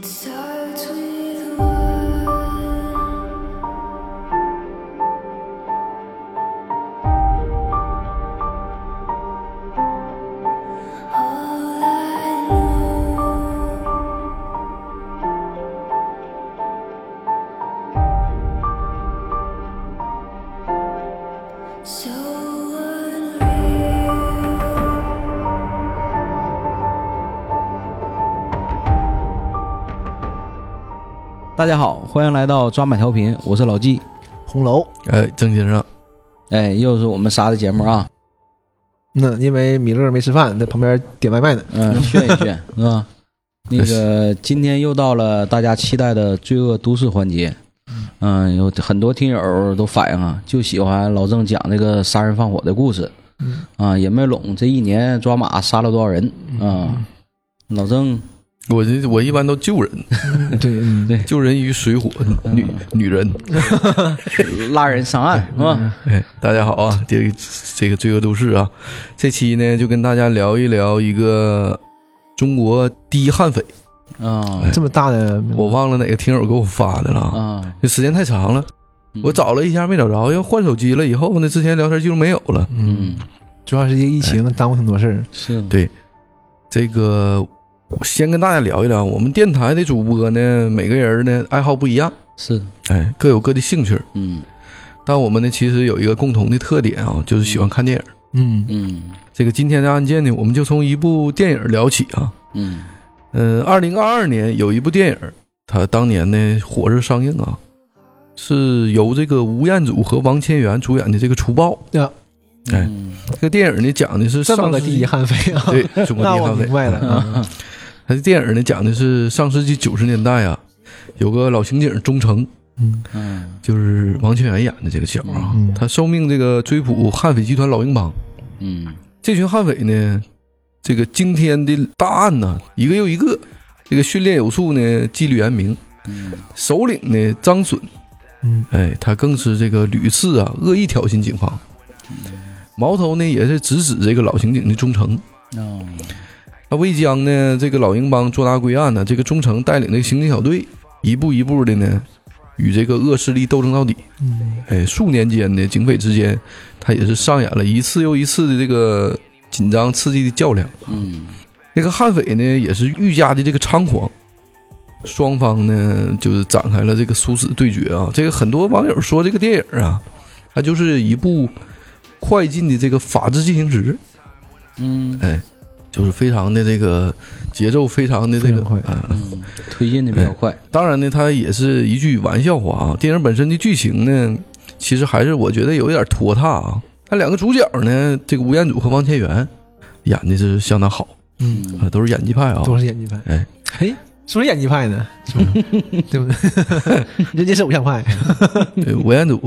It's so 大家好，欢迎来到抓马调频，我是老纪。红楼，哎，郑先生，哎，又是我们仨的节目啊，那因为米勒没吃饭，在旁边点外卖呢。嗯，炫一炫，是 吧？那个今天又到了大家期待的罪恶都市环节，嗯，有很多听友都反映啊，就喜欢老郑讲这个杀人放火的故事，嗯啊，也没拢这一年抓马杀了多少人啊？老郑，我这我一般都救人，对，嗯对，救人于水火，女女人。拉人上岸是吧？哎，大家好啊，这个这个罪恶都市啊，这期呢就跟大家聊一聊一个中国第一悍匪，啊这么大的，我忘了哪个听友给我发的了，啊，这时间太长了，嗯我找了一下没找着，要换手机了以后呢，之前聊天记录没有了。嗯，主要是因为疫情耽误挺多事儿。是，对，这个我先跟大家聊一聊，我们电台的主播呢，每个人呢爱好不一样，是，哎，各有各的兴趣。嗯但我们呢，其实有一个共同的特点啊，就是喜欢看电影。嗯嗯这个今天的案件呢，我们就从一部电影聊起啊。嗯呃，二零二二年有一部电影，它当年呢火热上映啊，是由这个吴彦祖和王千源主演的这个《除暴》。呀，哎嗯这个电影呢讲的是这么上世纪个第一悍匪啊！对中国 那第一悍匪。明白了。啊它的电影呢讲的是上世纪九十年代啊，有个老刑警钟诚，嗯嗯就是王千源演的这个角啊，嗯他受命这个追捕悍匪集团老鹰帮。嗯这群悍匪呢，这个惊天的大案呢，一个又一个，这个训练有素呢，纪律严明。嗯首领呢，张隼，嗯哎，他更是这个屡次啊恶意挑衅警方，矛头呢也是直指这个老刑警的忠诚。哦那未将呢这个老鹰帮捉拿归案呢，这个忠诚带领这个刑警小队一步一步的呢与这个恶势力斗争到底。嗯哎，数年间呢，警匪之间他也是上演了一次又一次的这个紧张刺激的较量。嗯那个悍匪呢也是愈加的这个猖狂，双方呢就是展开了这个殊死对决啊。这个很多网友说这个电影啊，它就是一部快进的这个法制进行时，嗯哎，就是非常的这个节奏非常的这个快啊。嗯，推进的比较快。当然呢，它也是一句玩笑话啊。电影本身的剧情呢，其实还是我觉得有一点拖沓啊。那两个主角呢，这个吴彦祖和王千源演的是相当好嗯，啊，都是演技派啊。都是演技派。哎，嘿，是不是演技派呢？对不对？人家是偶像派 对吴彦祖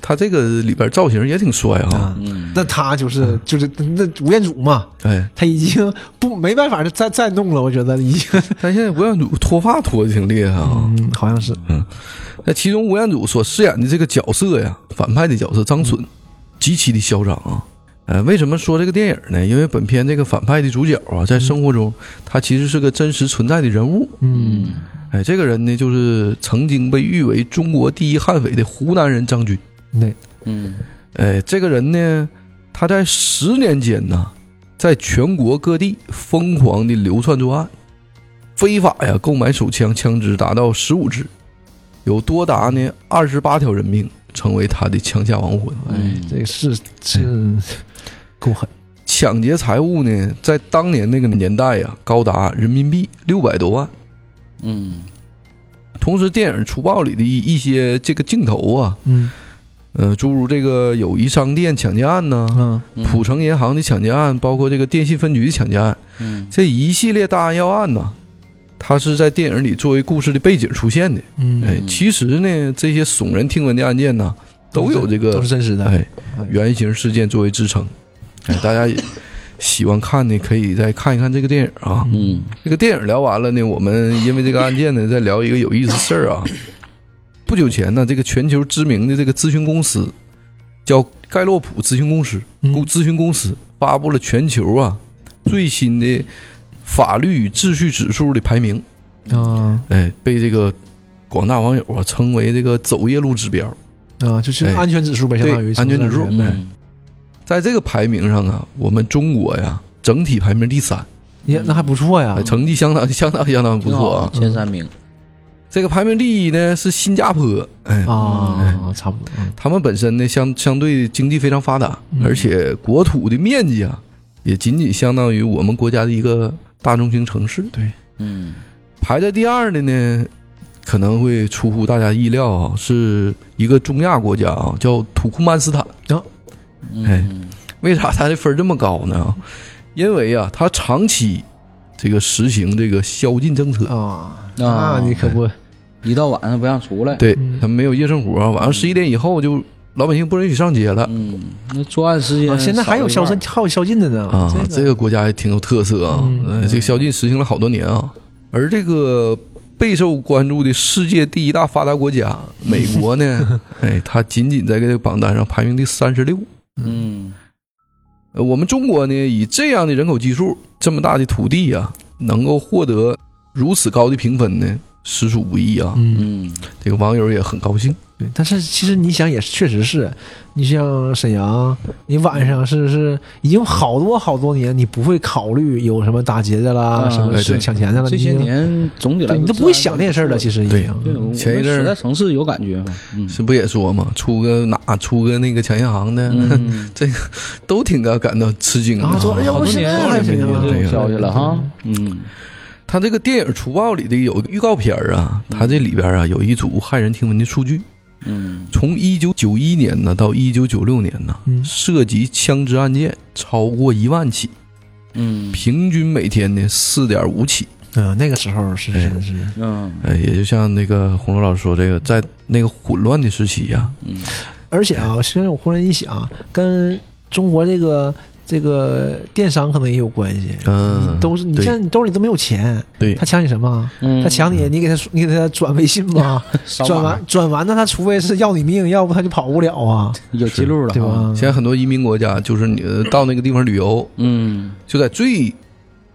他这个里边造型也挺帅啊。啊。嗯，那他就是就是那吴彦祖嘛，哎，他已经不没办法再再弄了，我觉得已经。但现在吴彦祖脱发脱的挺厉害啊。嗯，好像是。嗯那其中吴彦祖所饰演的这个角色呀，反派的角色张隼，极其的嚣张啊。呃，为什么说这个电影呢？因为本片这个反派的主角啊，在生活中他其实是个真实存在的人物。嗯哎，这个人呢，就是曾经被誉为中国第一悍匪的湖南人张军。对，嗯哎，这个人呢，他在十年间呢，在全国各地疯狂的流窜作案，非法呀购买手枪枪支达到十五支，有多达呢二十八条人命成为他的枪下亡魂。哎嗯，这个是是够狠。抢劫财物呢，在当年那个年代呀，高达人民币六百多万。嗯。同时，电影《除暴》里的一一些这个镜头啊，嗯。呃，诸如这个友谊商店抢劫案呐、嗯。嗯浦城银行的抢劫案，包括这个电信分局的抢劫案，嗯。这一系列大案要案呢，它是在电影里作为故事的背景出现的。嗯哎，其实呢，这些耸人听闻的案件呢，都有这都个是真实的。哎原型事件作为支撑。哎，大家也喜欢看的可以再看一看这个电影啊。嗯这个电影聊完了呢，我们因为这个案件呢，再聊一个有意思的事儿啊。不久前呢，这个全球知名的这个咨询公司叫盖洛普咨询公司咨询公司发布了全球啊最新的法律与秩序指数的排名。啊。哎，被这个广大网友啊称为这个走夜路指标。啊，就是哎。安全指数呗，相当于安全指数嗯，在这个排名上啊，我们中国呀整体排名第三，耶那还不错呀。哎，成绩相当 相当相当不错啊。前三名。这个排名第一呢是新加坡，哎，啊，差不多，嗯。他们本身呢相相对经济非常发达，嗯。而且国土的面积啊也仅仅相当于我们国家的一个大中型城市。对，嗯排在第二的呢，可能会出乎大家意料啊，是一个中亚国家啊，叫土库曼斯坦。哎嗯为啥它的分这么高呢？因为啊，它长期这个实行这个宵禁政策，啊，啊那你可不，一到晚上不让出来。对嗯他们没有夜生活，晚上十一点以后就老百姓不允许上街了。嗯，那作案时间啊现在还有宵禁，还有宵禁的呢啊，这这个国家也挺有特色啊，嗯呃这个宵禁实行了好多年啊。而这个备受关注的世界第一大发达国家美国呢，哎，它仅仅在这个榜单上排名第三十六。嗯呃，我们中国呢，以这样的人口基数，这么大的土地啊，能够获得如此高的评分呢，实属不易啊。嗯，嗯这个网友也很高兴。对，但是其实你想也是确实是，你像沈阳，你晚上是是已经好多好多年，你不会考虑有什么打劫的啦，啊什么抢钱的了，这些年总体来说你都不会想这些事儿了，其实已对经。对，前一阵儿在城市有感觉嘛。嗯是不也说嘛，出个哪出个那个抢银行的，嗯，这个都挺感感到吃惊的啊说哎呀好多年我现在没有还没有这种消息了哈。嗯他这个电影《除暴》里的有预告片儿啊，他这里边啊有一组骇人听闻的数据，嗯。从一九九一年呢到一九九六年呢，嗯。涉及枪支案件超过一万起，嗯。平均每天呢四点五起。嗯，那个时候是哎。真的是，嗯。哎，也就像那个洪楼老师说，这个在那个混乱的时期呀、嗯。而且啊，现在我忽然一想，跟中国这个这个电商可能也有关系。嗯，都是你现在你兜里都没有钱，对他抢你什么？嗯，他抢你，你给他你给他转微信吗？转完转完，那他除非是要你命，要不他就跑不了啊，有记录了，对？吧？现在很多移民国家，就是你到那个地方旅游，嗯就在最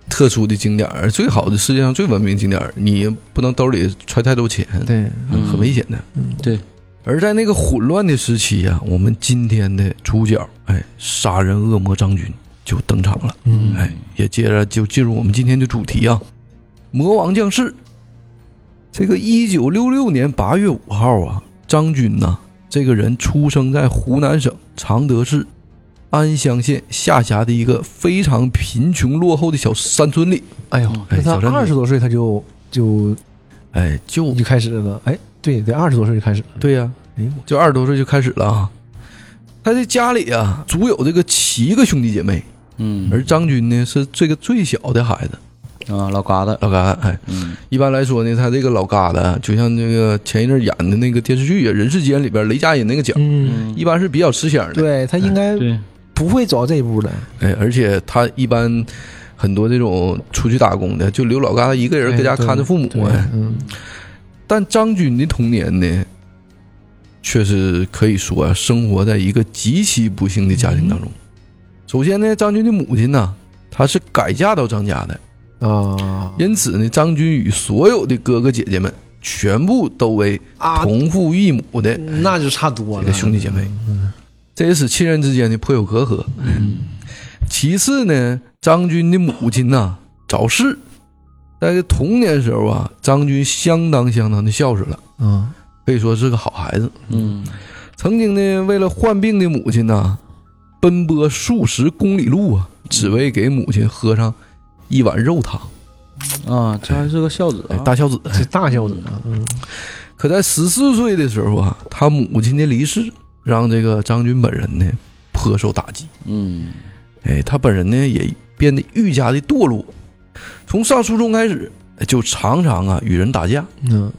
特殊的景点儿、最好的世界上最文明景点儿，你不能兜里揣太多钱，对，嗯很危险的。嗯对。而在那个混乱的时期呀、我们今天的主角，哎，杀人恶魔张军就登场了。嗯哎，也接着就进入我们今天的主题啊，魔王降世。这个一九六六年八月五号啊，张军呐、这个人出生在湖南省常德市安乡县下辖的一个非常贫穷落后的小山村里。哎呦，他二十多岁他就就哎，就就开始了，哎，对得，二十多岁就开始了，对呀、哎呦，就二十多岁就开始了啊。他这家里啊，足有这个七个兄弟姐妹，嗯。而张军呢是这个最小的孩子，啊，老疙瘩，老疙瘩。哎，嗯。一般来说呢，他这个老疙瘩，就像这个前一阵演的那个电视剧啊，《人世间》里边雷佳音那个角，嗯，一般是比较吃香的。对他应该对，不会走到这一步的，哎，而且他一般很多这种出去打工的，就留老疙瘩一个人在家看着父母。对哎，嗯，但张军的童年呢，却是可以说啊，生活在一个极其不幸的家庭当中。首先呢，张军的母亲呢，她是改嫁到张家的，啊。因此呢，张军与所有的哥哥姐姐们全部都为啊，同父异母的那就差多了，这个兄弟姐妹，这也使亲人之间呢颇有隔阂。嗯。其次呢，张军的母亲呢早逝，在这童年时候啊，张军相当相当的孝顺了，嗯可以说是个好孩子。嗯曾经呢，为了患病的母亲呢，奔波数十公里路啊，只为给母亲喝上一碗肉汤。啊，这还是个孝子大孝子。这大孝子啊，嗯可在十四岁的时候啊，他母亲的离世让这个张军本人呢颇受打击。嗯哎，他本人呢也变得愈加的堕落，从上初中开始哎就常常啊与人打架，嗯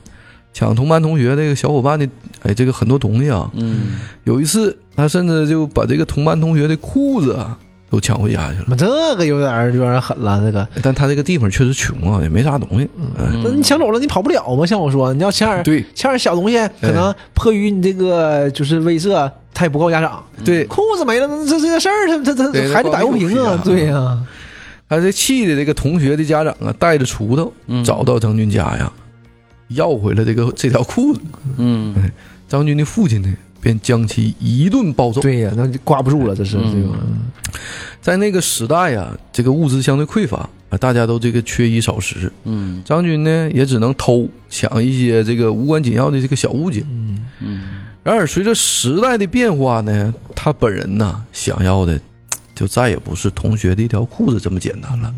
抢同班同学这个小伙伴的哎这个很多东西啊。嗯有一次他甚至就把这个同班同学的裤子啊都抢回家去了。那这个有点儿有点儿狠了，这个。但他这个地方确实穷啊，也没啥东西。嗯，那你抢走了，你跑不了吗？像我说，你要抢点儿对抢点儿小东西，可能迫于你这个就是威慑，他也不告家长。对，裤子没了，那这这个事儿，他他他还得打油瓶啊，对呀，他这气的这个同学的家长啊，带着锄头嗯找到张军家呀，要回了这个这条裤子。嗯张军的父亲呢，便将其一顿暴揍。对呀，那就挂不住了，这是嗯这个。在那个时代呀，这个物资相对匮乏啊，大家都这个缺衣少食。嗯张军呢，也只能偷抢一些这个无关紧要的这个小物件。嗯，嗯然而，随着时代的变化呢，他本人呢，想要的就再也不是同学的一条裤子这么简单了。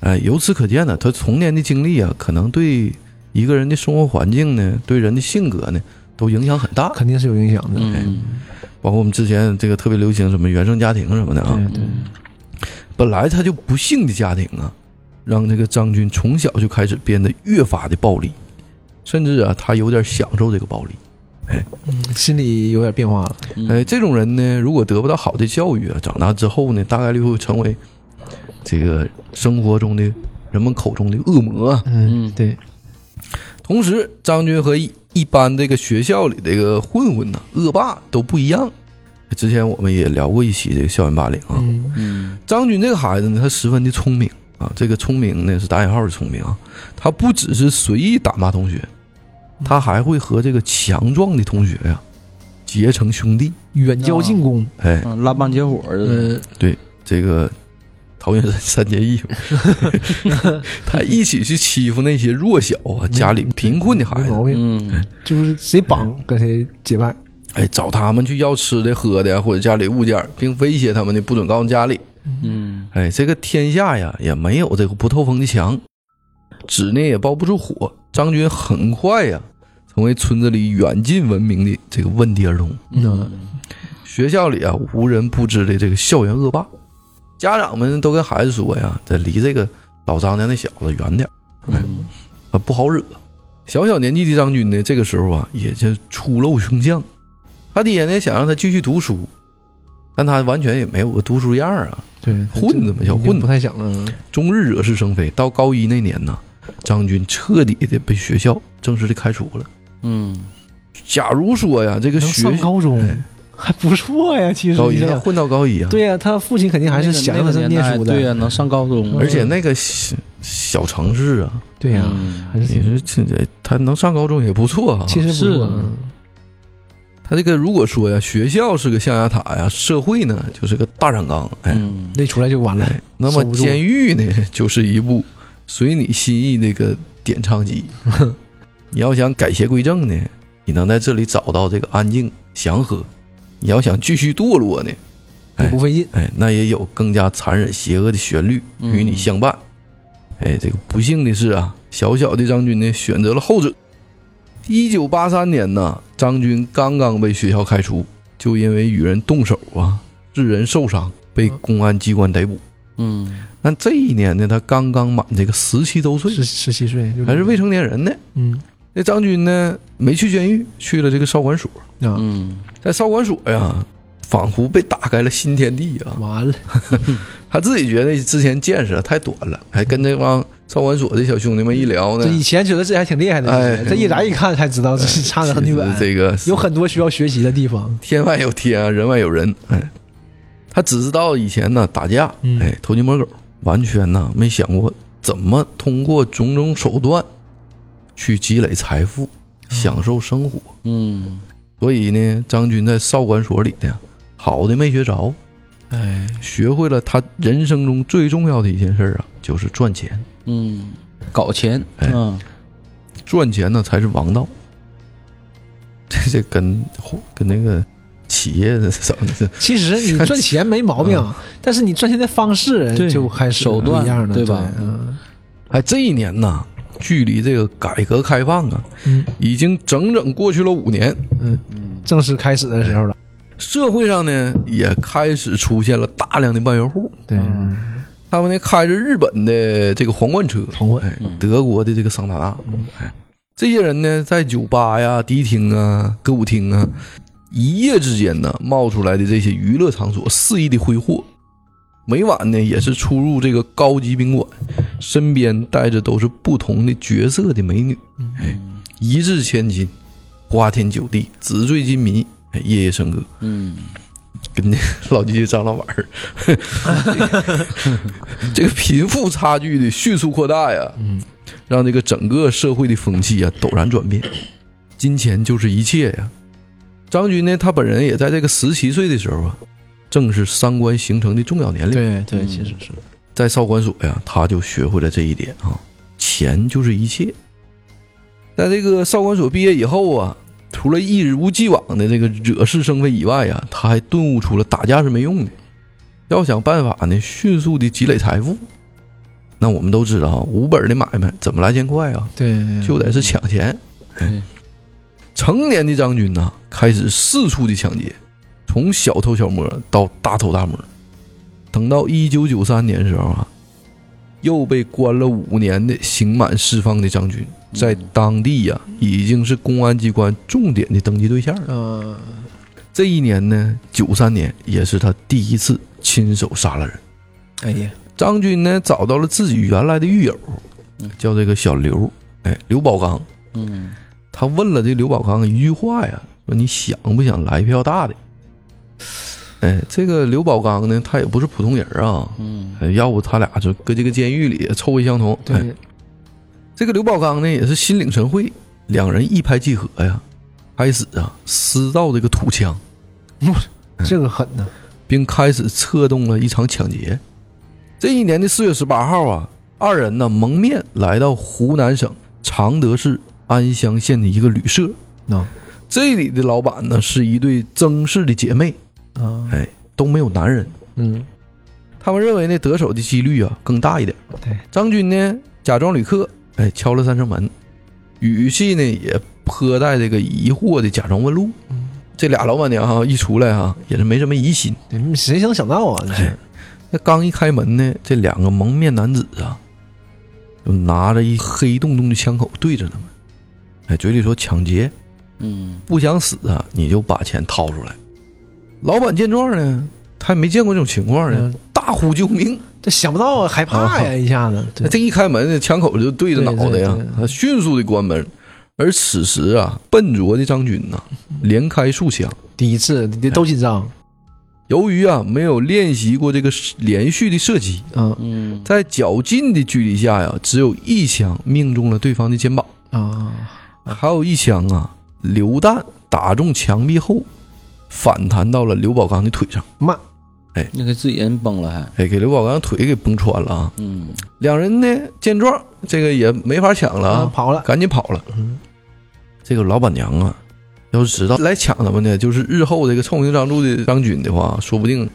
哎，由此可见呢，他童年的经历啊，可能对一个人的生活环境呢，对人的性格呢，都影响很大。肯定是有影响的。嗯包括我们之前这个特别流行什么原生家庭什么的啊，对对，本来他就不幸的家庭啊，让这个张军从小就开始变得越发的暴力，甚至啊，他有点享受这个暴力。心里有点变化了。嗯。哎，这种人呢，如果得不到好的教育啊，长大之后呢，大概率会成为这个生活中的人们口中的恶魔。啊。嗯。对，同时，张军和一一般这个学校里这个混混呐、恶霸都不一样。之前我们也聊过一期这个校园霸凌啊，嗯。嗯。张军这个孩子呢，他十分的聪明啊，这个聪明呢是打引号的聪明啊，他不只是随意打骂同学，他还会和这个强壮的同学呀、结成兄弟。远交近攻。哎，嗯，拉帮结伙的，对，这个桃园三三结义，他一起去欺负那些弱小啊、家里贫困的孩子，没毛病，嗯就是谁绑跟谁结拜。哎，找他们去要吃的、喝的或者家里物件，并威胁他们呢，不准告诉家里。嗯哎，这个天下呀，也没有这个不透风的墙，纸呢也包不住火。张军很快呀，成为村子里远近闻名的这个问题儿童。嗯学校里啊，无人不知的这个校园恶霸，家长们都跟孩子说呀，得离这个老张家那小子远点儿嗯啊，不好惹。小小年纪的张军呢，这个时候啊，也就初露凶相。他爹呢，想让他继续读书，但他完全也没有个读书样儿啊，对，混子嘛，小混子不，太想了。终日惹是生非。到高一那年呢，张军彻底的被学校正式的开除了。嗯。假如说呀，这个学上高中哎。还不错呀，其实高一混到高一啊，对呀，他父亲肯定还是想让他念书的。对呀，能上高中，而且那个小小城市啊，对呀，嗯。还是你说这这他能上高中也不错啊。其实不他这个如果说呀，学校是个象牙塔呀，社会呢就是个大染缸，哎，嗯。那出来就完了。哎，那么监狱呢就是一部随你心意那个点唱机。你要想改邪归正呢，你能在这里找到这个安静祥和；你要想继续堕落呢，也不费劲。哎，那也有更加残忍邪恶的旋律与你相伴。哎，这个不幸的是啊，小小的张军呢选择了后者。一九八三年呢，张军刚刚被学校开除，就因为与人动手啊，致人受伤，被公安机关逮捕。嗯但这一年呢，他刚刚满这个十七周岁，十十七岁还是未成年人呢。嗯。那张军呢，没去监狱，去了这个少管所。啊，嗯。在少管所呀，仿佛被打开了新天地啊！完了，他自己觉得之前见识太短了，还跟这帮少管所的小兄弟们一聊呢。这，以前觉得自己还挺厉害的，哎。这一来一看才知道这是差得很远，这个有很多需要学习的地方。天外有天啊，人外有人。哎，他只知道以前呢打架，嗯。哎，偷鸡摸狗，完全呢没想过怎么通过种种手段去积累财富，享受生活。嗯。所以呢，张军在少管所里呢，好的没学着，哎，学会了他人生中最重要的一件事啊，就是赚钱。嗯，搞钱，哎。嗯赚钱呢才是王道。这这跟跟那个企业的怎么的？其实你赚钱没毛病，但是你赚钱的方式就开始手段不一样的，对吧？嗯。哎，这一年呐，距离这个改革开放啊，嗯。已经整整过去了五年。嗯，正式开始的时候了。社会上呢，也开始出现了大量的万元户，对，他们呢开着日本的这个皇冠车，皇冠哎，德国的这个桑塔纳，哎，这些人呢，在酒吧呀、迪厅啊、歌舞厅啊，一夜之间呢，冒出来的这些娱乐场所肆意的挥霍，每晚呢也是出入这个高级宾馆，身边带着都是不同的角色的美女，哎，一掷千金，花天酒地，纸醉金迷，哎，夜夜笙歌。嗯。跟那老鸡鸡张老板儿，这个贫富差距的迅速扩大呀，嗯，让这个整个社会的风气啊陡然转变，金钱就是一切呀。张军呢，他本人也在这个十七岁的时候啊，正是三观形成的重要年龄。对对，嗯其实是在少管所呀，他就学会了这一点啊，钱就是一切。在这个少管所毕业以后啊，除了一如既往的这个惹是生非以外啊，他还顿悟出了打架是没用的，要想办法呢，迅速的积累财富。那我们都知道啊，无本的买卖怎么来钱快啊？对，就得是抢钱。对成年的张军呢，开始四处的抢劫，从小偷小摸到大偷大摸。等到一九九三年的时候啊，又被关了五年的刑满释放的张军，在当地呀、已经是公安机关重点的登记对象了。嗯，这一年呢，九三年也是他第一次亲手杀了人。哎呀，张军呢找到了自己原来的狱友，叫这个小刘，哎，刘宝刚。嗯他问了这刘宝刚一句话呀，说你想不想来一票大的？哎，这个刘宝刚呢，他也不是普通人啊，嗯哎要不他俩就搁这个监狱里臭味相同。哎，对，这个刘宝刚呢也是心领神会，两人一拍即合呀，开始啊私造这个土枪，这个狠呢，并开始策动了一场抢劫。这一年的四月十八号啊，二人呢蒙面来到湖南省常德市安乡县的一个旅社，啊。这里的老板呢是一对曾氏的姐妹，啊，哎，都没有男人。嗯，他们认为呢得手的几率啊更大一点。对，张军呢假装旅客，哎，敲了三声门，语气呢也颇带这个疑惑的假装问路。这俩老板娘哈、一出来哈、也是没什么疑心。对，谁能想到啊？这是，那刚一开门呢，这两个蒙面男子啊，就拿着一黑洞洞的枪口对着他们，哎，嘴里说抢劫，嗯不想死啊，你就把钱掏出来。老板见状呢，他也没见过这种情况呢嗯，大呼救命。这想不到啊，害怕呀，一下子，对这一开门，这枪口就对着脑袋呀对对对，他迅速的关门。而此时啊，笨拙的张军呐、连开数枪。第一次你都紧张，由于啊没有练习过这个连续的射击，嗯嗯在较近的距离下呀，只有一枪命中了对方的肩膀，啊，还有一枪啊榴弹打中墙壁后，反弹到了刘宝刚的腿上，慢，那个自己人崩了还，哎，给刘宝刚腿给崩穿了啊！嗯。两人呢见状，这个也没法抢了啊，啊跑了，赶紧跑了。嗯。这个老板娘啊，要是知道来抢他们呢，就是日后这个臭名昭著的张军的话，说不定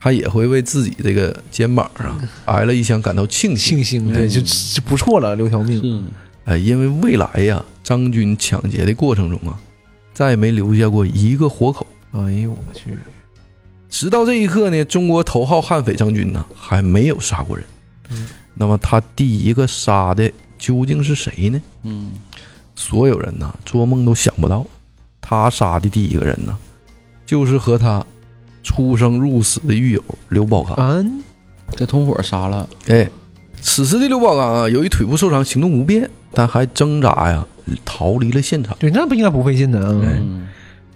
他也会为自己这个肩膀上挨了一枪感到庆幸。庆幸，对，就就不错了，留条命，是哎，因为未来呀，张军抢劫的过程中啊，再也没留下过一个活口。哎呦我去，直到这一刻呢，中国头号悍匪张军呢还没有杀过人。嗯那么他第一个杀的究竟是谁呢？嗯所有人呐做梦都想不到，他杀的第一个人呢，就是和他出生入死的狱友刘宝刚。嗯，这同伙杀了，哎，此时的刘宝刚啊，由于腿部受伤，行动不便，但还挣扎呀逃离了现场。对，那不应该不费劲的啊，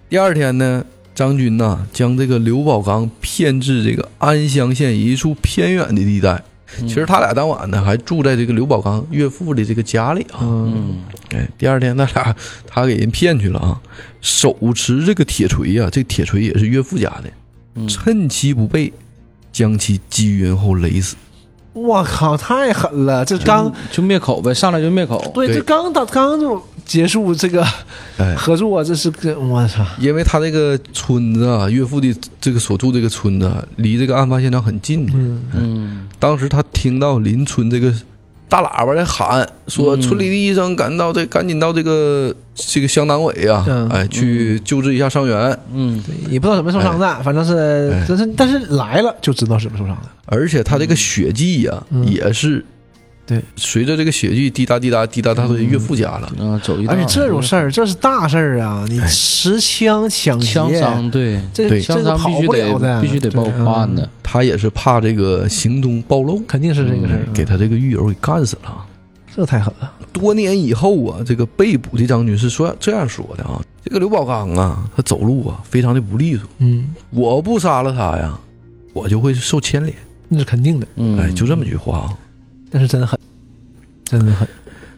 第二天呢，张军呐将这个刘宝刚骗至这个安乡县一处偏远的地带。嗯其实他俩当晚呢还住在这个刘宝刚岳父的这个家里啊。嗯，嗯哎，第二天他俩他给人骗去了啊，手持这个铁锤呀、这铁锤也是岳父家的，嗯趁其不备，将其击晕后勒死。我靠，太狠了，这刚就灭口呗，上来就灭口，对，对。这刚到刚就结束这个哎，合作，这是个我操，因为他这个村子啊，岳父的这个所住这个村子啊离这个案发现场很近。嗯，嗯。当时他听到邻村这个大喇叭在喊，说嗯。村里的医生赶到这，赶紧到这个这个乡党委啊，嗯。哎，去救治一下伤员。嗯也不知道怎么受伤的，反正是哎，但是但是来了就知道怎么受伤的，而且他这个血迹呀、嗯。也是对，随着这个血迹滴答滴答滴答到他岳父家了。啊，走一道。而且这种事儿这是大事儿啊，你持枪抢劫，枪伤，对。这对。枪这个跑伤必须不了的，得必须得报案的，，他也是怕这个行踪暴露，肯定是这个事儿哎，给他这个狱友给干死了。这太狠了。多年以后啊，这个被捕的张军是说这样说的啊：这个刘宝刚啊，他走路啊非常的不利索，嗯，我不杀了他呀，我就会受牵连。那是肯定的，嗯，哎，就这么句话啊。但是真狠，真的狠。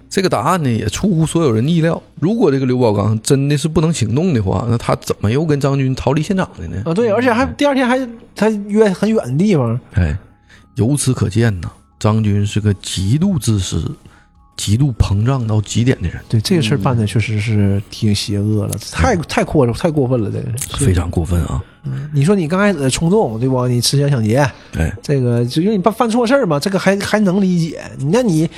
这个答案呢也出乎所有人意料。如果这个刘宝刚真的是不能行动的话，那他怎么又跟张军逃离现场的呢？啊，对，而且还第二天还他约很远的地方，哎，由此可见呢，张军是个极度自私、极度膨胀到极点的人，对这个事儿办的确实是挺邪恶了，太太过太过分了，这个非常过分啊！你说你刚开始冲动对不？你持枪抢劫，哎，这个就因为你犯犯错事儿嘛，这个还还能理解。那你，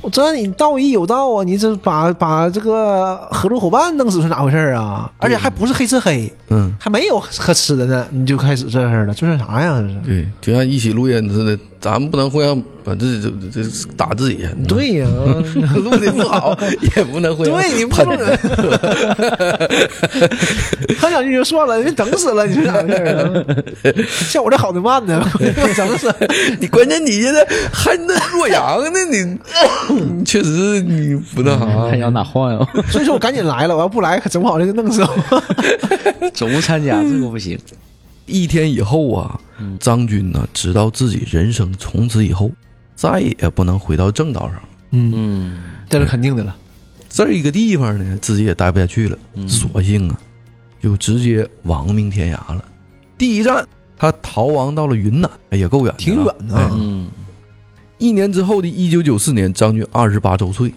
我这你道义有道啊，你这把把这个合作伙伴弄死是咋回事儿啊？而且还不是黑吃黑，嗯，还没有可吃的呢，你就开始这事儿了，这是啥呀？这是。对，就像一起录音似的，咱们不能互相把自己这这打自己，对呀，录的不好 也不能互相对你不能，他两句就算了，人整死了，你说咋回事儿啊？像我这好的慢呢，整死。你关键你现在还那洛阳呢，你你确实你不那啥还，想哪晃悠？所以说我赶紧来了，我要不来可整不好就弄死我。总不参加这个不行。一天以后啊，张军呢知道自己人生从此以后再也不能回到正道上，嗯，嗯。这是肯定的了。这一个地方呢自己也待不下去了，索性啊就直接亡命天涯了。第一站他逃亡到了云南，哎也够远挺远的。啊哎。嗯。一年之后的一九九四年，张军二十八周岁，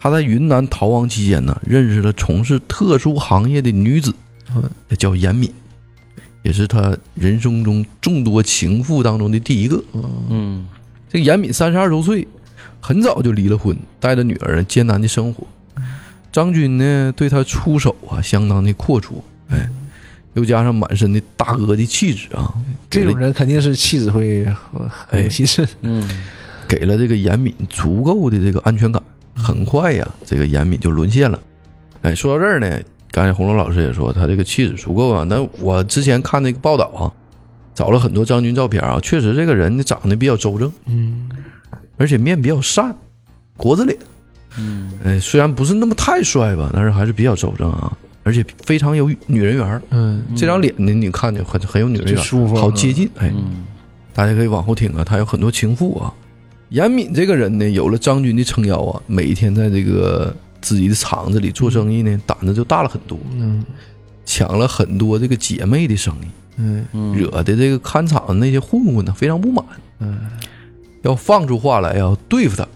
他在云南逃亡期间呢，认识了从事特殊行业的女子，嗯。叫严敏，也是他人生中众多情妇当中的第一个。嗯这个严敏三十二周岁，很早就离了婚，带着女儿艰难的生活。张军呢，对她出手啊，相当的阔绰，哎，又加上满身的大哥的气质啊，这种人肯定是气质会很气质。嗯给了这个严敏足够的这个安全感。很快呀，这个严敏就沦陷了。哎，说到这儿呢，刚才红楼老师也说他这个气质足够啊。那我之前看那个报道啊，找了很多张军照片啊，确实这个人呢长得比较周正，嗯，而且面比较善，国字脸。嗯哎，虽然不是那么太帅吧，但是还是比较周正啊，而且非常有女人缘儿。嗯，这张脸呢，你看着很很有女人缘舒服啊好接近。哎，嗯大家可以往后听啊，他有很多情妇啊。严敏这个人呢，有了张军的撑腰啊，每天在这个自己的厂子里做生意呢，胆子就大了很多，嗯抢了很多这个姐妹的生意，嗯嗯惹的这个看场的那些混混呢非常不满，嗯，要放出话来要对付他。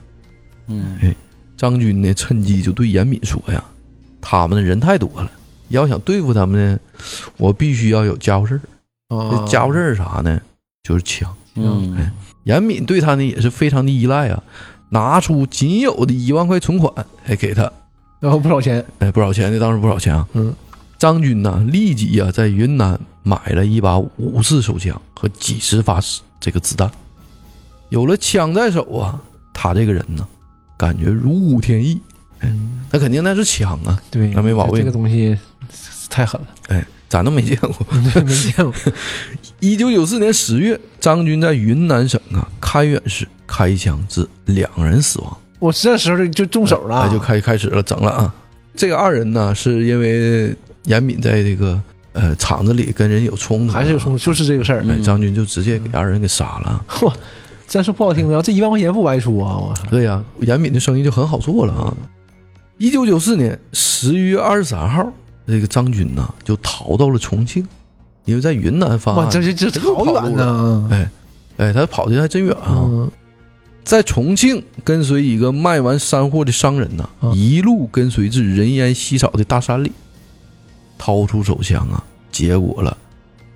嗯张军呢，趁机就对严敏说呀：“他们的人太多了，要想对付他们呢，我必须要有家伙事儿。这啊家伙事儿是啥呢？就是枪。嗯严敏对他呢也是非常的依赖啊，拿出仅有的一万块存款，哎，给他，然后不少钱。哎，不少钱的，当时不少钱啊。嗯，张军呢，立即呀、在云南买了一把五四手枪和几十发这个子弹。有了枪在手啊，他这个人呢，感觉如虎添翼。嗯，那肯定那是枪啊，对，那没毛病这个东西太狠了，哎，咱都没见过。对，没见过。一九九四年十月，张军在云南省啊开远市开枪致两人死亡，我这时候就就动手了，哎，就开开始了整了啊。这个二人呢，是因为严敏在这个呃厂子里跟人有冲突，还是有冲突，就是这个事儿。哎，张军就直接给二人给杀了。嚯，咱说不好听的，这一万块钱不白出啊！我操，对呀、严敏的生意就很好做了啊。一九九四年十一月二十三号，这个张军呢就逃到了重庆，因为在云南发哇，案，这这这好远呢。哎哎，他跑的还真远啊。嗯在重庆跟随一个卖完山货的商人呐、啊一路跟随至人烟稀少的大山里，掏出手枪啊，结果了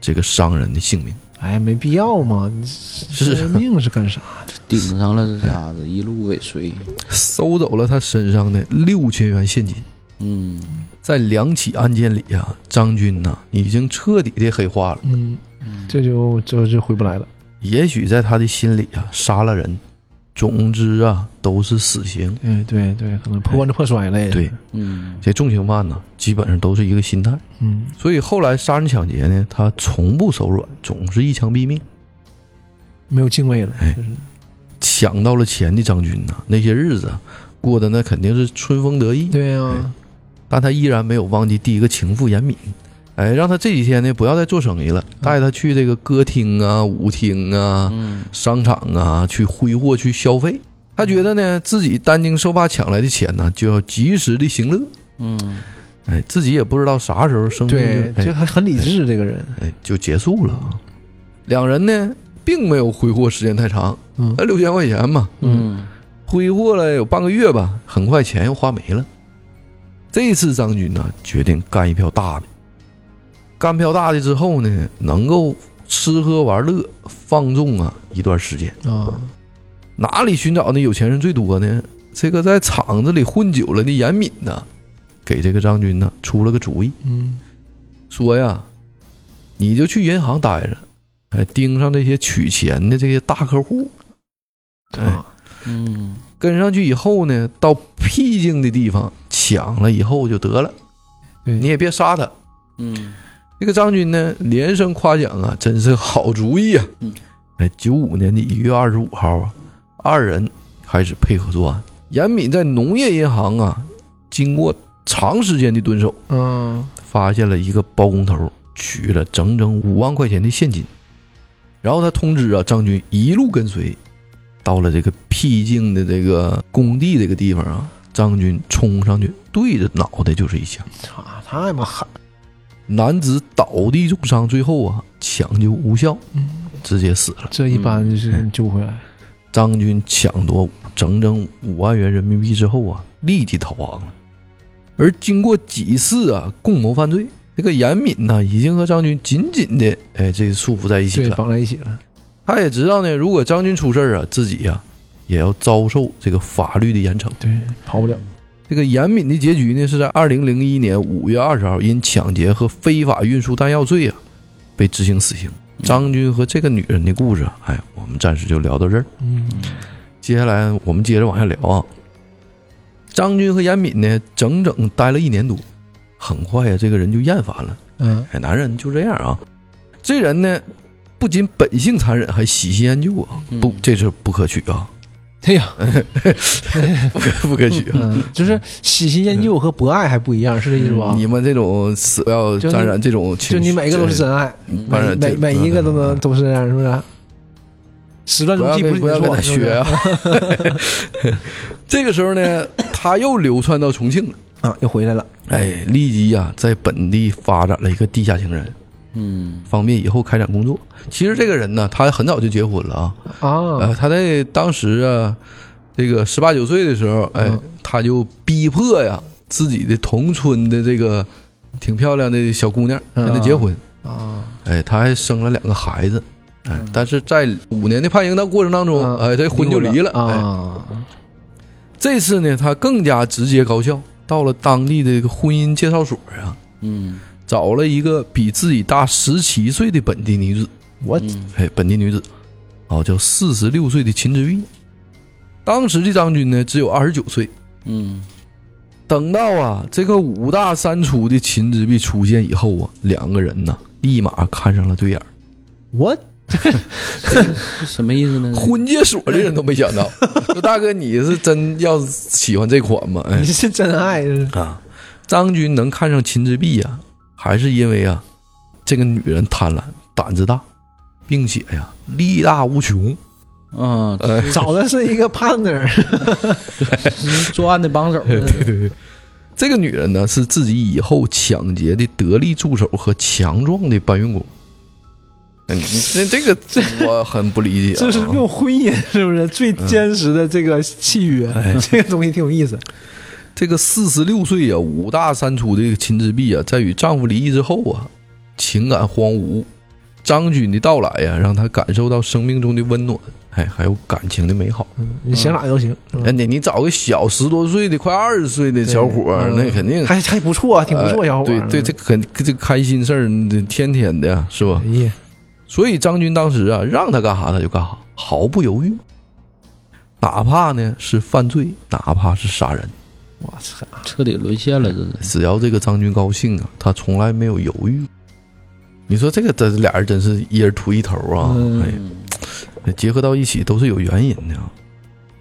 这个商人的性命。哎，没必要嘛，你是这命是干啥？顶上了这家子，一路尾随。收走了他身上的六千元现金。嗯在两起案件里啊、张军呐、已经彻底的黑化了。嗯，这就这就回不来了。也许在他的心里啊，杀了人，总之啊，都是死刑。哎对对，可能破罐子破摔了也。对，嗯这重刑犯呢，基本上都是一个心态。嗯，所以后来杀人抢劫呢，他从不手软，总是一枪毙命。没有敬畏了，哎抢到了钱的张军呐，那些日子过得那肯定是春风得意。对呀、但他依然没有忘记第一个情妇严敏，哎，让他这几天呢不要再做生意了，带他去这个歌厅啊、舞厅啊、嗯商场啊去挥霍、去消费。他觉得呢，自己担惊受怕抢来的钱呢，就要及时的行乐。嗯哎，自己也不知道啥时候生命对，就哎就很很理智这个人，哎就结束了。两人呢，并没有挥霍时间太长，嗯那六千块钱嘛，嗯挥霍了有半个月吧，很快钱又花没了。这次张军呢，决定干一票大的。干票大的之后呢，能够吃喝玩乐、放纵啊一段时间。啊，哪里寻找那有钱人最多呢？这个在厂子里混久了的严敏呢，给这个张军呢出了个主意，嗯说呀，你就去银行待着，哎，盯上这些取钱的这些大客户，哎，啊，嗯跟上去以后呢，到僻静的地方抢了以后就得了，对你也别杀他。嗯这个张军呢，连声夸奖啊，真是好主意啊！嗯，哎，九五年的一月二十五号啊，二人开始配合作案。严敏在农业银行啊，经过长时间的蹲守，嗯发现了一个包工头取了整整五万块钱的现金，然后他通知啊张军一路跟随，到了这个僻静的这个工地这个地方啊，张军冲上去对着脑袋就是一枪，操，太妈狠，男子倒地重伤，最后啊抢救无效，嗯，直接死了。这一般就是救不回来，张军抢夺整整五万元人民币之后啊，立即逃亡了。而经过几次啊共谋犯罪，这个严敏呢，已经和张军紧紧的哎这束缚在一起，了。绑在一起了，他也知道呢，如果张军出事儿啊，自己呀、也要遭受这个法律的严惩。对，跑不了，这个严敏的结局呢，是在二零零一年五月二十号因抢劫和非法运输弹药罪啊，被执行死刑。张军和这个女人的故事啊，哎，我们暂时就聊到这儿。嗯接下来我们接着往下聊啊。张军和严敏呢，整整待了一年多，很快呀、这个人就厌烦了。嗯哎，男人就这样啊。这人呢，不仅本性残忍，还喜新厌旧啊，不，这是不可取啊，哎呀，不可不可取就是喜新厌旧和博爱还不一样，是这意思吧？你们这种死不要沾染这种情绪，就你每一个都是真爱，每每每一个都能嗯都是这样，是不是？始乱终弃不是跟不要跟他你的错，是不是学啊。这个时候呢，他又流窜到重庆了。啊，又回来了，哎，立即呀、在本地发展了一个地下情人，嗯方便以后开展工作。其实这个人呢，他很早就结婚了啊。啊呃，他在当时啊，这个十八九岁的时候，哎，嗯他就逼迫呀自己的同村的这个挺漂亮的小姑娘跟他结婚。啊，哎，他还生了两个孩子。哎，但是在五年的判刑的过程当中，嗯哎，这婚就离了。哎，啊，这次呢，他更加直接高效，到了当地的这个婚姻介绍所啊，嗯找了一个比自己大十七岁的本地女子。我嗯哎，本地女子，哦，叫四十六岁的秦之玉。当时的张军呢，只有二十九岁。嗯等到啊，这个五大三粗的秦之璧出现以后啊，两个人呢，立马看上了对眼儿。我 什么意思呢？婚介所的人都没想到，说大哥你是真要喜欢这款吗？哎你是真爱，是啊，张军能看上秦之璧呀、还是因为啊，这个女人贪婪、胆子大，并且呀、力大无穷。啊，哎，找的是一个 partner，作案的帮手。对对对，这个女人呢是自己以后抢劫的得力助手和强壮的搬运工。嗯，这这个我很不理解、啊。这是用婚姻是不是最坚实的这个契约？这个东西挺有意思。这个四十六岁啊，五大三粗的秦之璧啊，在与丈夫离异之后啊，情感荒芜。张军的到来呀、让她感受到生命中的温暖，哎，还有感情的美好。你想哪都行，哎，你你找个小十多岁的、快二十岁的小伙那肯定还还不错啊，挺不错，小伙儿。哎对对，这肯这开心事儿，天天的呀，是吧？哎，所以张军当时啊，让他干啥他就干啥，毫不犹豫，哪怕呢是犯罪，哪怕是杀人，我操！彻底沦陷了，这是。只要这个张军高兴啊，他从来没有犹豫。你说这个这俩人真是一人秃一头啊！嗯哎，结合到一起都是有原因的啊。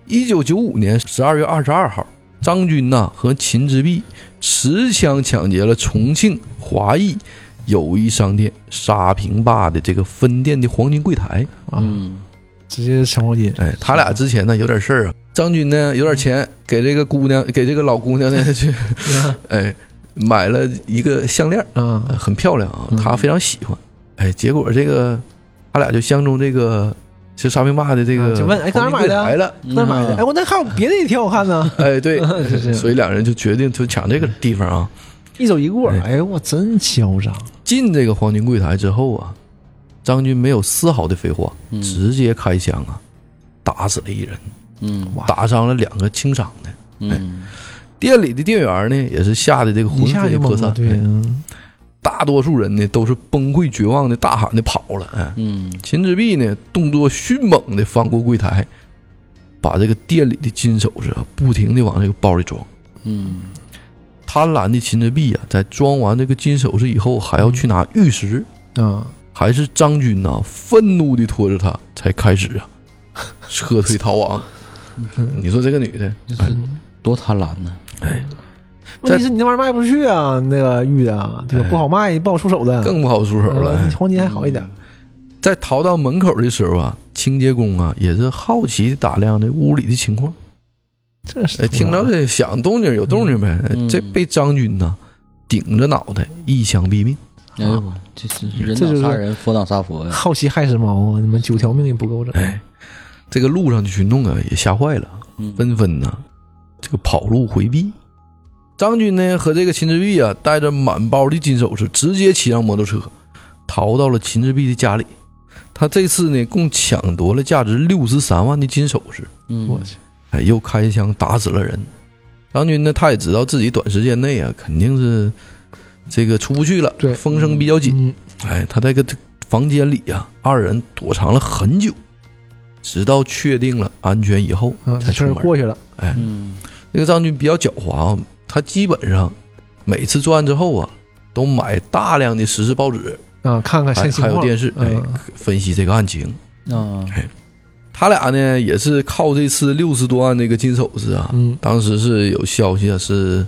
一九九五年十二月二十二号，张军呐和秦之璧持枪抢劫了重庆华谊友谊商店沙坪坝的这个分店的黄金柜台。啊，嗯直接抢黄金，哎，他俩之前呢有点事儿啊。张军呢有点钱，给这个姑娘，给这个老姑娘呢去，哎，买了一个项链，啊。呃很漂亮啊，她非常喜欢。哎，结果这个他俩就相中这个是沙坪坝的这个啊就问哎搁哪儿买的？黄金柜台了。那买的，哎，我那还有别的也挺好看呢，哎，对。所以两人就决定就抢这个地方啊。一走一过，哎。哎呦我真嚣张，进这个黄金柜台之后啊，张军没有丝毫的废话，嗯。直接开枪啊，打死了一人，嗯打伤了两个轻伤的。嗯店里的店员呢，也是吓得这个魂飞魄散，对，大多数人呢都是崩溃绝望的大喊的跑了。哎，嗯秦之璧呢动作迅猛的翻过柜台，把这个店里的金首饰啊不停的往这个包里装。嗯贪婪的秦之璧啊，在装完这个金首饰以后，还要去拿玉石，啊，还是张军呐、愤怒的拖着他，才开始啊 撤退逃亡。你说这个女的，哎。多贪婪呢，哎，问题是你那玩意儿卖不出去啊，那个玉的啊，对吧？哎。不好卖，不好出手的，更不好出手了。黄金还好一点，在逃到门口的时候啊，清洁工啊也是好奇打量这屋里的情况。这是哎，听到这响动静有动静呗，嗯。这被张军呐顶着脑袋一枪毙命。哎呦，这是人这就是挡杀人，佛挡杀佛呀，好奇害死猫啊！你们九条命也不够整，哎，这个路上的群众啊也吓坏了，嗯纷纷呢这个跑路回避。张军呢和这个秦志碧啊带着满包的金首饰，直接骑上摩托车逃到了秦志碧的家里。他这次呢共抢夺了价值六十三万的金首饰，嗯我去，哎，又开枪打死了人。张军呢，他也知道自己短时间内啊，肯定是这个出不去了，对风声比较紧。嗯，哎，他在个房间里呀、二人躲藏了很久，直到确定了安全以后才出门。儿过去了，哎，嗯这个张军比较狡猾啊，他基本上每次作案之后啊，都买大量的时事报纸，啊，看看还有电视，哎嗯，分析这个案情。啊他俩呢也是靠这次六十多万这个金首饰啊，嗯当时是有消息啊，是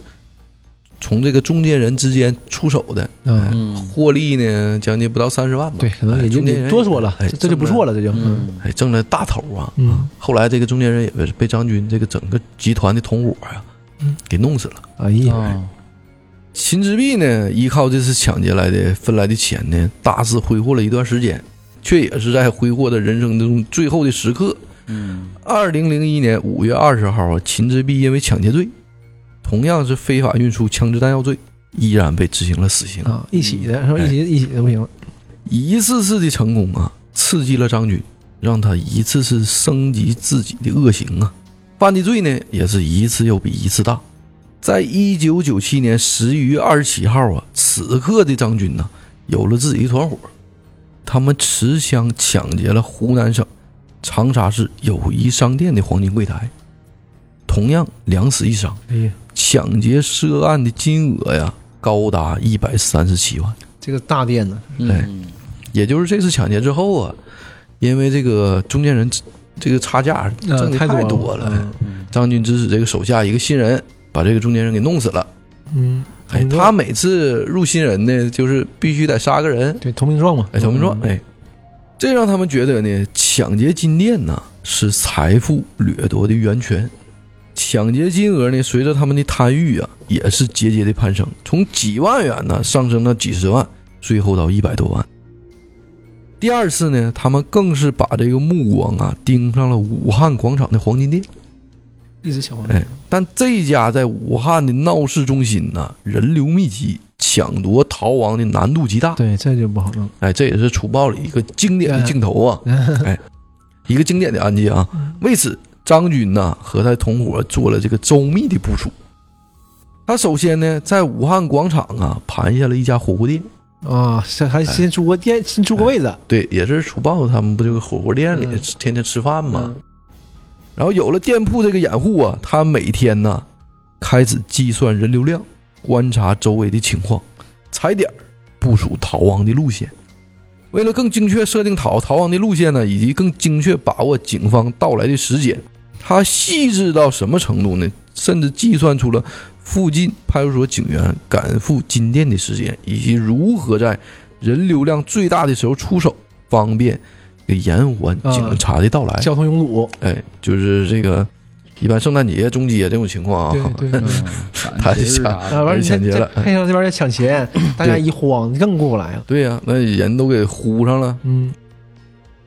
从这个中间人之间出手的，嗯，嗯获利呢将近不到三十万吧。对，可能也就多说了，哎这这就不错了，这就，哎，挣了大头啊。嗯，后来这个中间人也是被张军这个整个集团的同伙啊、嗯给弄死了。哎呀，啊秦之璧呢，依靠这次抢劫来的分来的钱呢，大肆挥霍了一段时间，却也是在挥霍的人生中最后的时刻。嗯二零零一年五月二十号啊，秦之璧因为抢劫罪，同样是非法运输枪支弹药罪，依然被执行了死刑。啊，一起的是吧？哎一起一起的不行了，一次次的成功啊，刺激了张军，让他一次次升级自己的恶行啊，犯的罪呢也是一次又比一次大。在一九九七年十一月二十七号啊，此刻的张军呢、有了自己的团伙，他们持枪抢劫了湖南省长沙市友谊商店的黄金柜台，同样两死一伤。哎呀，抢劫涉案的金额呀，高达一百三十七万。这个大店呢，哎也就是这次抢劫之后啊，因为这个中间人这个差价挣的太太多多了，张军指使这个手下一个新人把这个中间人给弄死了。嗯，哎，他每次入新人呢，就是必须得杀个人，对投名状嘛，哎，投名状，嗯哎，这让他们觉得呢，抢劫金店呢是财富掠夺的源泉。抢劫金额呢，随着他们的贪欲啊，也是节节的攀升，从几万元呢上升到几十万，最后到一百多万。第二次呢，他们更是把这个目光啊盯上了武汉广场的黄金店。一直抢黄哎金，，但这家在武汉的闹市中心呢，人流密集，抢夺逃亡的难度极大。对，这就不好弄，哎，这也是《楚报》里一个经典的镜头啊，哎，一个经典的案件啊。为此，张军呢和他同伙做了这个周密的部署。他首先呢，在武汉广场啊盘下了一家火锅店，啊，这还先租个店，先租个位子，对，也是《楚豹》他们不就个火锅店里天天吃饭吗。嗯然后有了店铺这个掩护啊，他每天呢开始计算人流量，观察周围的情况，踩点儿部署逃亡的路线。为了更精确设定逃逃亡的路线呢，以及更精确把握警方到来的时间，他细致到什么程度呢？甚至计算出了附近派出所警员赶赴金店的时间，以及如何在人流量最大的时候出手，方便给延缓警察的到来。交通拥堵，哎，就是这个，一般圣诞节、中节这种情况啊，对对。嗯他感觉是想啊，啥完了，你看这抢劫了配上这边在抢钱，大家一慌，更过不来了。对呀、那人都给呼上了。嗯，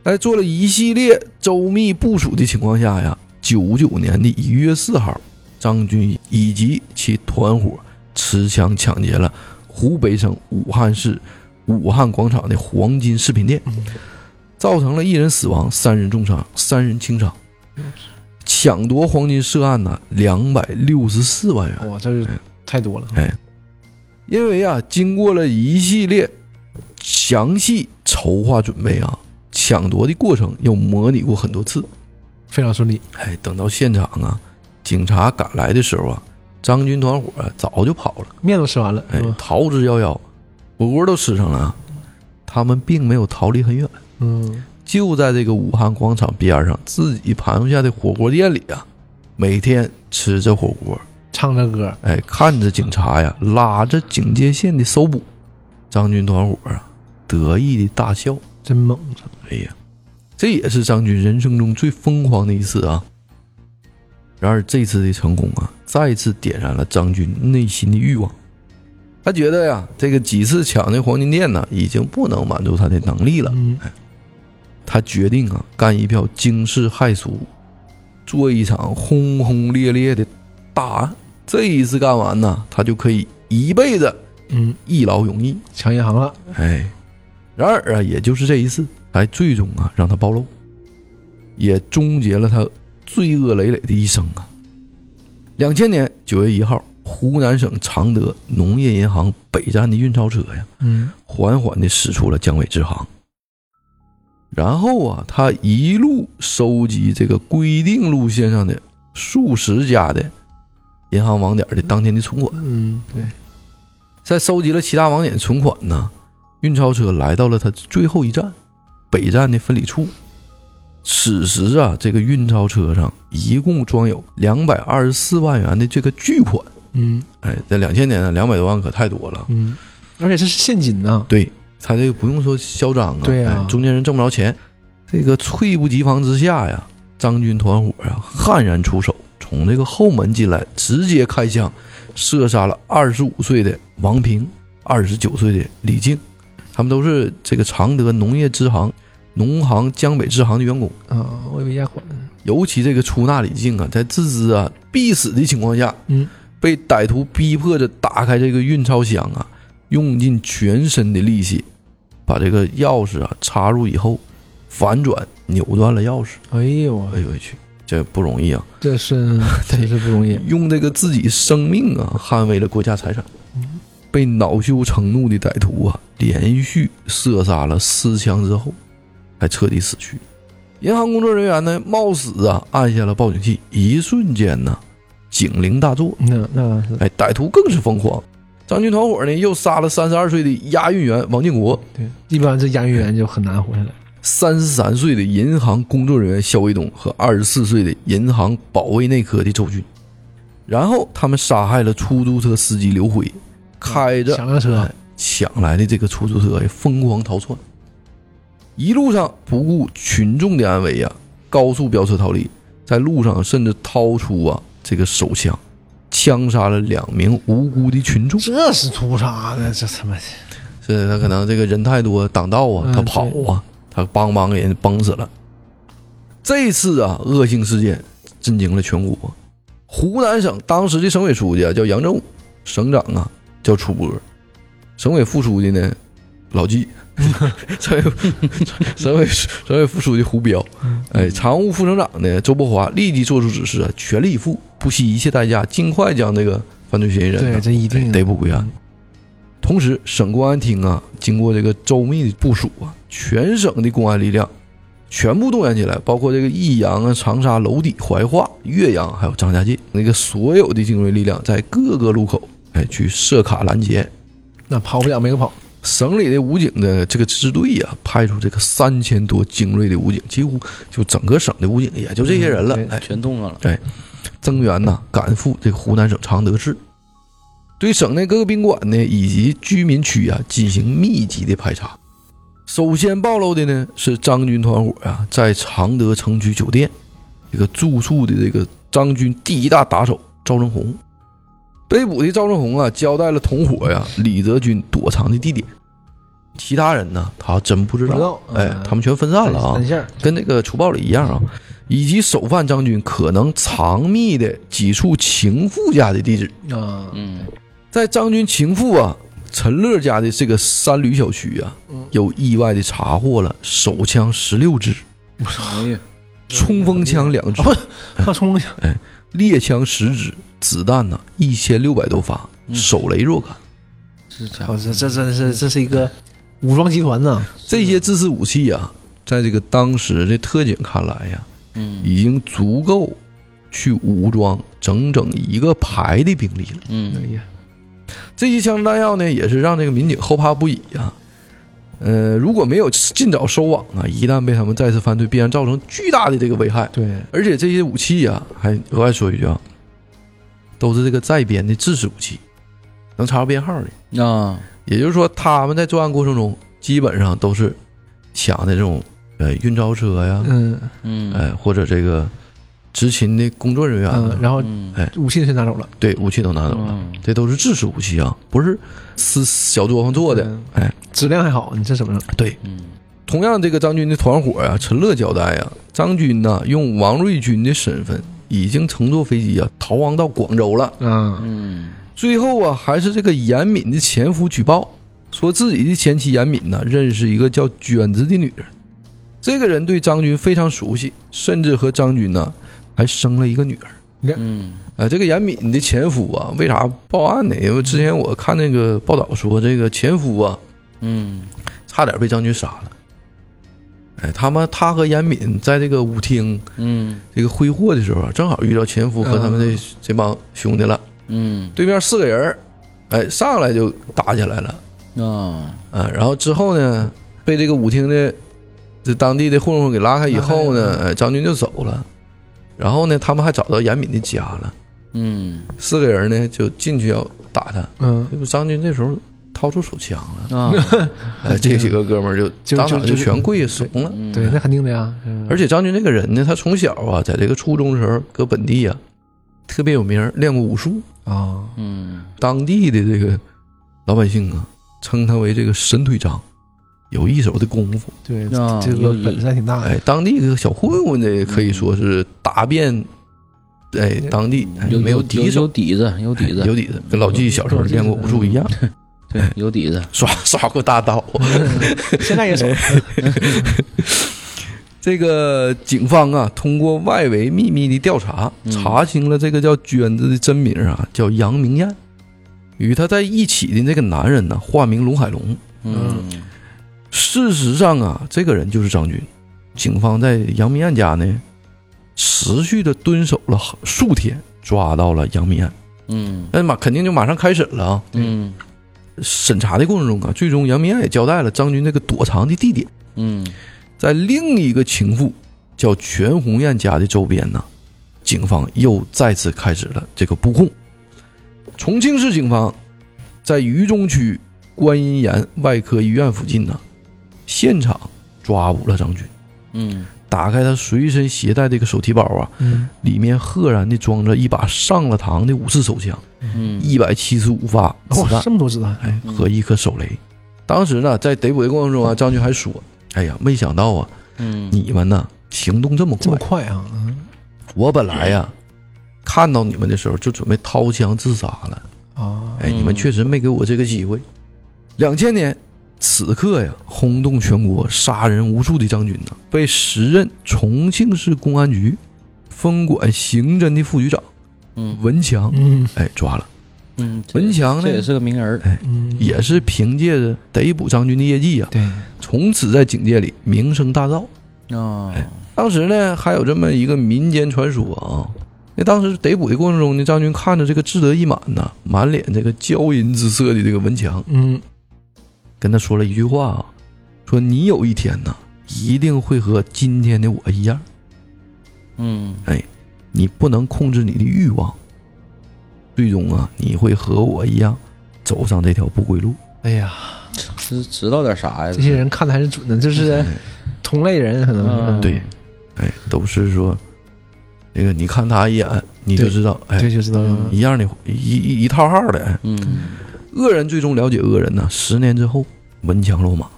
在做了一系列周密部署的情况下呀，九九年的一月四号，张军以及其团伙持枪抢劫了湖北省武汉市武汉广场的黄金饰品店，造成了一人死亡、三人重伤、三人轻伤。抢夺黄金涉案呢，两百六十四万元。哇，这是太多了。哎，因为啊，经过了一系列详细筹划准备啊，抢夺的过程又模拟过很多次。非常顺利。哎，等到现场啊，警察赶来的时候啊，张军团伙啊早就跑了，面都吃完了，哎，逃之夭夭，火锅都吃上了啊。他们并没有逃离很远，嗯，就在这个武汉广场边上自己盘下的火锅店里啊，每天吃着火锅，唱着歌，哎，看着警察呀拉着警戒线的搜捕，张军团伙啊得意的大笑。真猛。哎呀，这也是张军人生中最疯狂的一次啊！然而这次的成功啊，再次点燃了张军内心的欲望。他觉得呀，这个几次抢的黄金店呢，已经不能满足他的能力了。嗯，他决定啊，干一票惊世骇俗，做一场轰轰烈烈的大案。这一次干完呢，他就可以一辈子嗯，一劳永逸。抢银行了。哎，然而啊，也就是这一次，才最终啊让他暴露，也终结了他罪恶累累的一生啊。两千年九月一号，湖南省常德农业银行北站的运钞车呀，嗯，缓缓地驶出了江北支行。然后啊，他一路收集这个规定路线上的数十家的银行网点的当天的存款。嗯，对，在收集了其他网点存款呢，运钞车来到了他最后一站北站的分理处。此时啊，这个运钞车上一共装有两百二十四万元的这个巨款。嗯哎，在两千年啊，两百多万可太多了。嗯，而且这是现金呢。对他这个不用说嚣张啊，对呀哎中间人挣不着钱。这个猝不及防之下呀，张军团伙啊悍然出手，从这个后门进来，直接开枪射杀了二十五岁的王平，二十九岁的李静，他们都是这个常德农业支行农行江北支行的员工。啊，我以为押款。尤其这个出纳李静啊，在自知啊必死的情况下，嗯，被歹徒逼迫着打开这个运钞箱啊，用尽全身的力气，把这个钥匙啊插入以后，反转扭断了钥匙。哎呦我哎呦我去，这不容易啊！这是 真是不容易。用这个自己生命啊捍卫了国家财产。被恼羞成怒的歹徒啊，连续射杀了四枪之后，才彻底死去。银行工作人员呢，冒死啊按下了报警器，一瞬间呢，警铃大作。那那是哎，歹徒更是疯狂。张军团伙呢，又杀了三十二岁的押运员王建国，对，一般这押运员就很难活下来。三十三岁的银行工作人员肖卫东和二十四岁的银行保卫内科的周军。然后他们杀害了出租车司机刘辉，开着抢辆车哎抢来的这个出租车呀，疯狂逃窜，一路上不顾群众的安危呀，高速飙车逃离，在路上甚至掏出啊这个手枪，枪杀了两名无辜的群众。这是图啥呢？这他妈的是他可能这个人太多挡道啊，嗯他跑啊，他帮帮给人崩死了。这次啊，恶性事件震惊了全国。湖南省当时的省委书记啊叫杨正武，省长啊叫楚波，省委副书记呢老纪，省委省委省委副书记胡彪，哎，常务副省长呢周伯华立即做出指示啊，全力以赴，不惜一切代价，尽快将这个犯罪嫌疑人对，啊这一定逮捕归案。同时，省公安厅啊，经过这个周密的部署啊，全省的公安力量全部动员起来，包括这个益阳啊、长沙、娄底、怀化、岳阳，还有张家界那个所有的精锐力量，在各个路口哎去设卡拦截。那跑不了没个跑。省里的武警的这个支队呀、派出这个三千多精锐的武警，几乎就整个省的武警也就这些人了。嗯哎，全动上了。增援呐，赶赴这个湖南省常德市，对省内各个宾馆呢以及居民区啊进行密集的排查。首先暴露的呢是张军团伙啊、在常德城区酒店这个住宿的这个张军第一大打手赵正红。被捕的赵正红啊，交代了同伙呀李泽军躲藏的地点，其他人呢他真不知道。不知道哎嗯，他们全分散了啊。跟那个除暴里一样啊，以及首犯张军可能藏匿的几处情妇家的地址。啊，嗯在张军情妇啊陈乐家的这个三旅小区啊，有意外的查获了手枪十六支、哎呀，冲锋枪两支、还有冲锋枪，猎枪十支、子弹呢一千六百多发、手雷若干。这家伙我这这真是这是一个武装集团呐，这些自制武器啊，在这个当时的特警看来呀，嗯。已经足够去武装整整一个排的兵力了。嗯。哎呀，这些枪支弹药呢，也是让这个民警后怕不已呀、呃，如果没有尽早收网啊，一旦被他们再次犯罪，必然造成巨大的这个危害。对，而且这些武器啊，还额外说一句啊，都是这个在编的制式武器，能查到编号的。啊，也就是说，他们在作案过程中基本上都是抢的这种呃运钞车呀，嗯嗯哎、或者这个执勤的工作人员然后嗯哎武器全拿走了，对武器都拿走了。嗯这都是制式武器啊，不是是小作坊做的嗯。哎，质量还好，你这什么整？对，嗯同样，这个张军的团伙啊、陈乐交代啊，张军呐用王瑞军的身份，已经乘坐飞机啊逃亡到广州了。啊，嗯最后啊，还是这个严敏的前夫举报，说自己的前妻严敏呢认识一个叫娟子的女人，这个人对张军非常熟悉，甚至和张军呢还生了一个女儿。嗯啊，这个严敏的前夫啊，为啥报案呢？因为之前我看那个报道说，这个前夫啊，嗯差点被张军杀了。哎，他们他和严敏在这个舞厅嗯这个挥霍的时候啊，正好遇到前夫和他们这、这帮兄弟了。嗯对面四个人，哎，上来就打起来了。啊啊，然后之后呢，被这个舞厅的这当地的混混给拉开以后呢，哎张军就走了。然后呢，他们还找到严敏的家了。嗯。四个人呢就进去要打他，嗯，这不张军这时候掏出手枪了，啊。哎，这几个哥们儿就 就当场就就全跪下怂了。嗯。对，那肯定的呀，嗯。而且张军这个人呢，他从小啊，在这个初中的时候，搁本地啊，特别有名，练过武术。啊，嗯。当地的这个老百姓啊，称他为这个神腿张，有一手的功夫。对，啊这个本事还挺大的，哎，当地这个小混混呢，可以说是答辩，哎，当地哎没有敌手。有有，底子有底子。有底子，跟老纪小时候练过武术一样，对有底子。耍 耍过大刀。现在也少，这个警方啊，通过外围秘密的调查，嗯。查清了这个叫娟子的真名啊，叫杨明艳。与她在一起的那个男人呢，化名龙海龙。嗯事实上啊，这个人就是张军。警方在杨明案家呢，持续的蹲守了数天，抓到了杨明案。嗯那马肯定就马上开审了啊！嗯审查的过程中啊，最终杨明案也交代了张军这个躲藏的地点，嗯在另一个情妇叫全红艳家的周边呢，警方又再次开始了这个布控。重庆市警方在渝中区观音岩外科医院附近呢，现场抓捕了张军。嗯打开他随身携带的一个手提包啊，嗯里面赫然的装着一把上了膛的五式手枪，嗯一百七十五发子哇，弹这，么多子弹，哎，和一颗手雷。当时呢，在逮捕的过程中啊，张军还说：“哎呀，没想到啊，嗯你们呢行动这么这么快。快啊，嗯我本来呀，看到你们的时候就准备掏枪自杀了。啊，哎，嗯你们确实没给我这个机会。两千年，此刻呀，轰动全国、杀人无数的张军呢，被时任重庆市公安局分管刑侦的副局长嗯。文强，嗯。哎抓了。嗯，文强呢这也是个名人儿，嗯，也是凭借着逮捕张军的业绩呀、对，从此在警界里名声大噪。啊当时呢，还有这么一个民间传说啊，那当时逮捕的过程中呢，张军看着这个志得意满呐，满脸这个骄淫之色的这个文强，嗯跟他说了一句话啊，说你有一天呢，一定会和今天的我一样，嗯。哎你不能控制你的欲望，最终啊，你会和我一样走上这条不归路。哎呀，知知道点啥呀？这些人看的还是准的，就是同类人可能。对，哎，都是说，那个你看他一眼，你就知道，哎，这，就知道了。一样的，一一一套号的。哎嗯恶人最终了解恶人呢，十年之后，文强落马，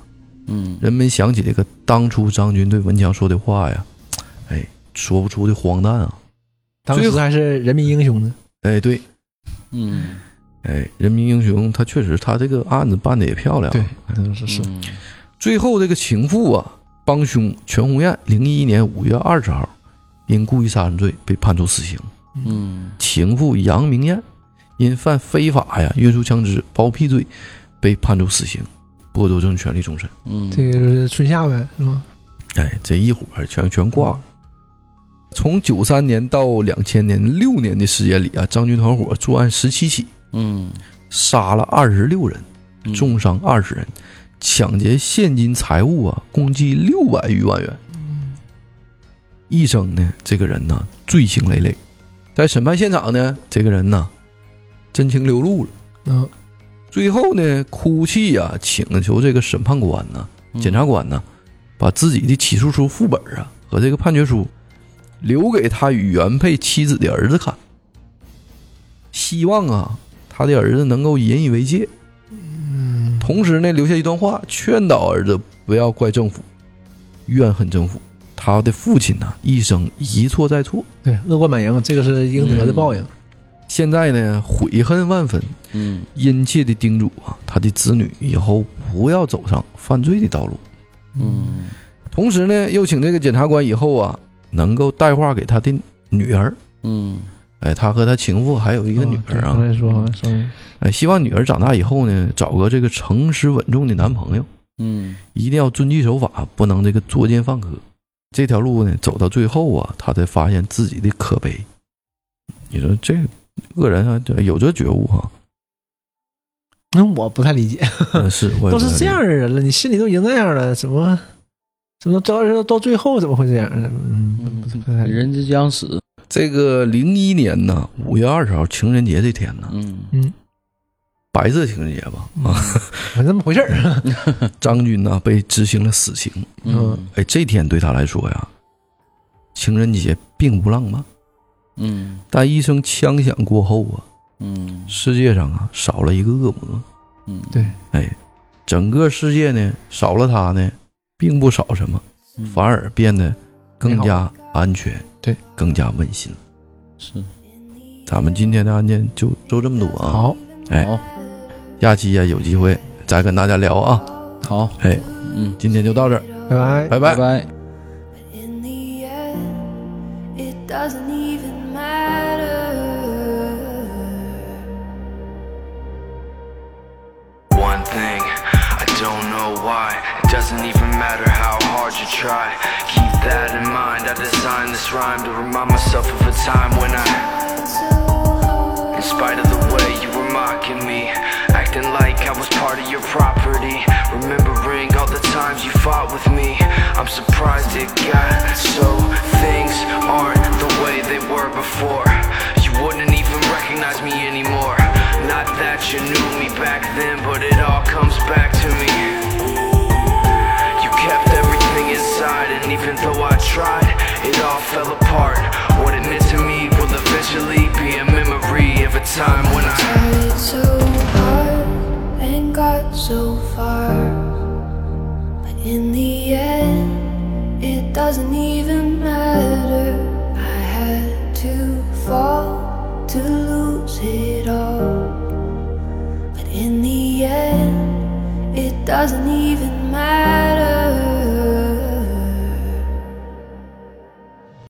嗯人们想起这个当初张军对文强说的话呀，哎，说不出的荒诞啊！当时还是人民英雄呢。哎，对，嗯哎，人民英雄，他确实他这个案子办的也漂亮。对，嗯是是。嗯最后这个情妇啊，帮凶全红艳，零一年五月二十号，因故意杀人罪被判处死刑。嗯情妇杨明艳因犯非法呀运输枪支、包庇罪，被判处死刑，剥夺政治权利终身。嗯，这个是春夏呗，是吗？哎，这一伙儿全全挂了。从九三年到两千年六年的时间里啊，张军团伙作案十七起，嗯杀了二十六人，嗯重伤二十人，抢劫现金财物啊，共计六百余万元。一生呢，这个人呢罪行累累，在审判现场呢，这个人呢真情流露了。嗯，最后呢，哭泣呀、请求这个审判官呢、嗯检察官呢，把自己的起诉书副本啊和这个判决书留给他与原配妻子的儿子看，希望啊他的儿子能够引以为戒。嗯，同时呢，留下一段话，劝导儿子不要怪政府，怨恨政府。他的父亲呢，一生一错再错，对，恶贯满盈，这个是应得的报应。现在呢悔恨万分，嗯殷切的叮嘱啊，他的子女以后不要走上犯罪的道路。嗯同时呢，又请这个检察官以后啊，能够带话给他的女儿。嗯哎，他和他情妇还有一个女儿啊哎，希望女儿长大以后呢，找个这个诚实稳重的男朋友，嗯一定要遵纪守法，不能这个作奸犯科。这条路呢，走到最后啊，他才发现自己的可悲。你说这恶人啊，对有这觉悟哈、那我不太理解，嗯是，都是这样的人了，你心里都已经那样了，怎么怎么到到最后怎么会这样呢？嗯，人之将死。这个零一年呢，五月二十号情人节这天呢，嗯白色情人节吧啊，反正这么回事儿。张军呢被执行了死刑。嗯哎，这天对他来说呀，情人节并不浪漫。嗯但一声枪响过后啊，嗯世界上啊少了一个恶魔。嗯，对哎，整个世界呢少了他呢，并不少什么，嗯反而变得更加安全，对，更加温馨。是咱们今天的案件就就这么多啊。好，哎，好下期呀有机会再跟大家聊啊。好，哎，嗯，今天就到这儿，拜拜。拜拜。拜拜。Time when I, in spite of the way you were mocking me, acting like I was part of your property. Remembering all the times you fought with me. I'm surprised it got so. Things aren't the way they were before. You wouldn't even recognize me anymore. Not that you knew me back then, but it all comes back to me. You kept everything inside, and even though I tried, it all fell apart. Eventually be a memory of a time when I. Tried so hard and got so far. But in the end, it doesn't even matter. I had to fall to lose it all. But in the end, it doesn't even